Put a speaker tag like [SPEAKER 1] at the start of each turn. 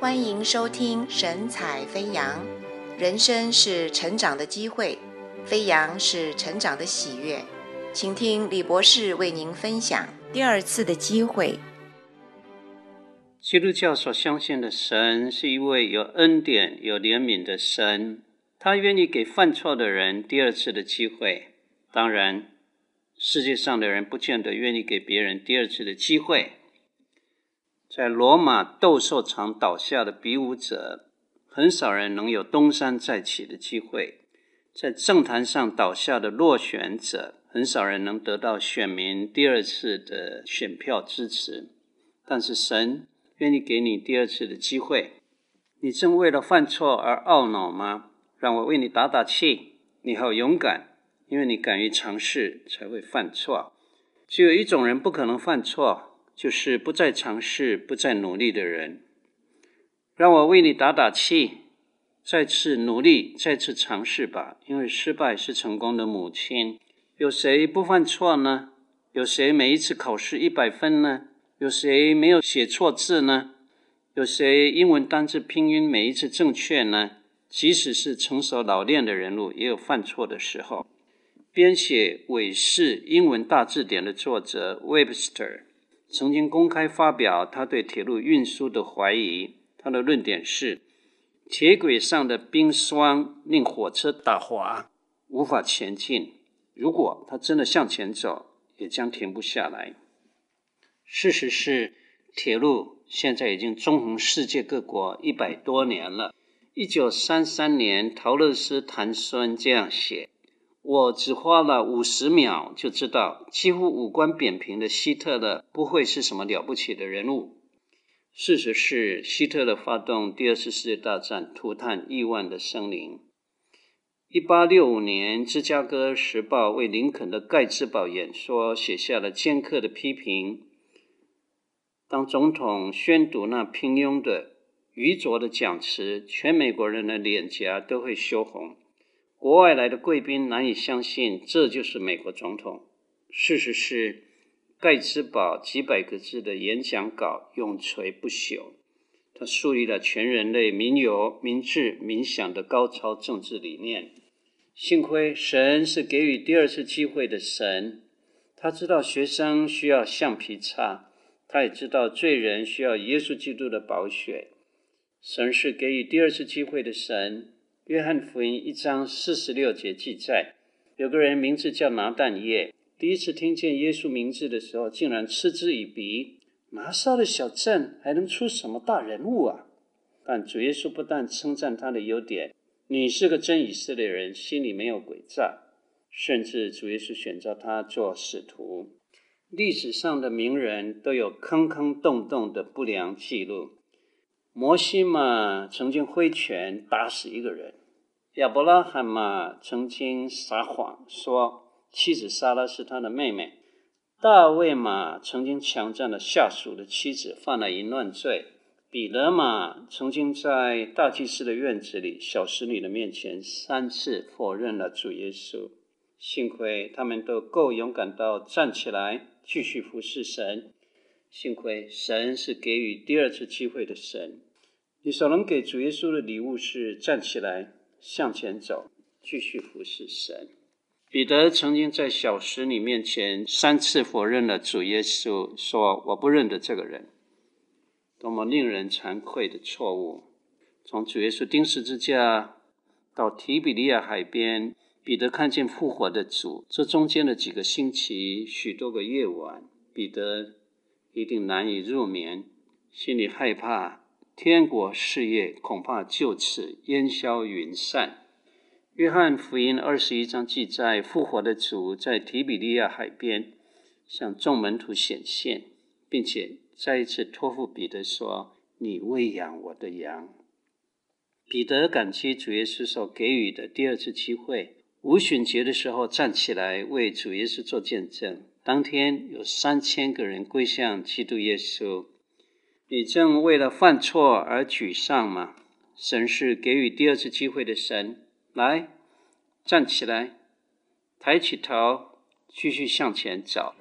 [SPEAKER 1] 欢迎收听神采飞扬。人生是成长的机会，飞扬是成长的喜悦。请听李博士为您分享第二次的机会。
[SPEAKER 2] 基督教所相信的神是一位有恩典、有怜悯的神，他愿意给犯错的人第二次的机会。当然，世界上的人不见得愿意给别人第二次的机会。在罗马斗兽场倒下的比武者，很少人能有东山再起的机会；在政坛上倒下的落选者，很少人能得到选民第二次的选票支持。但是神愿意给你第二次的机会。你正为了犯错而懊恼吗？让我为你打打气。你好勇敢，因为你敢于尝试，才会犯错。只有一种人不可能犯错。就是不再尝试、不再努力的人，让我为你打打气，再次努力，再次尝试吧。因为失败是成功的母亲。有谁不犯错呢？有谁每一次考试一百分呢？有谁没有写错字呢？有谁英文单字拼音每一次正确呢？即使是成熟老练的人物，也有犯错的时候。编写韦氏英文大字典的作者 Webster。曾经公开发表他对铁路运输的怀疑。他的论点是：铁轨上的冰霜令火车打滑，无法前进。如果它真的向前走，也将停不下来。事实是，铁路现在已经纵横世界各国一百多年了。一九三三年，陶乐斯坦孙这样写。我只花了五十秒就知道，几乎五官扁平的希特勒不会是什么了不起的人物。事实是，希特勒发动第二次世界大战，涂炭亿万的生灵。一八六五年，芝加哥时报为林肯的盖茨堡演说写下了尖刻的批评。当总统宣读那平庸的、愚拙的讲词，全美国人的脸颊都会羞红。国外来的贵宾难以相信，这就是美国总统。事实是，盖茨堡几百个字的演讲稿永垂不朽。他树立了全人类民有、民治、民享的高超政治理念。幸亏神是给予第二次机会的神，他知道学生需要橡皮擦，他也知道罪人需要耶稣基督的宝血。神是给予第二次机会的神。约翰福音一章四十六节记载，有个人名字叫拿但业，第一次听见耶稣名字的时候，竟然嗤之以鼻。拿撒的小镇还能出什么大人物啊？但主耶稣不但称赞他的优点，你是个真以色列人，心里没有诡诈，甚至主耶稣选择他做使徒。历史上的名人都有坑坑洞洞的不良记录。摩西嘛，曾经挥拳打死一个人；亚伯拉罕嘛，曾经撒谎说妻子撒拉是他的妹妹；大卫嘛，曾经强占了下属的妻子，犯了淫乱罪；彼得嘛，曾经在大祭司的院子里小使女的面前三次否认了主耶稣。幸亏他们都够勇敢到站起来继续服侍神。幸亏神是给予第二次机会的神。你所能给主耶稣的礼物是站起来向前走，继续服侍神。彼得曾经在小使女面前三次否认了主耶稣，说：“我不认得这个人。”多么令人惭愧的错误！从主耶稣钉十字架到提比利亚海边，彼得看见复活的主，这中间的几个星期、许多个夜晚，彼得一定难以入眠，心里害怕。天国事业恐怕就此烟消云散。约翰福音二十一章记载，复活的主在提比利亚海边向众门徒显现，并且再一次托付彼得说：“你喂养我的羊。”彼得感激主耶稣所给予的第二次机会，五旬节的时候站起来为主耶稣做见证。当天有三千个人归向基督耶稣。你正为了犯错而沮丧吗？神是给予第二次机会的神。来，站起来，抬起头，继续向前走。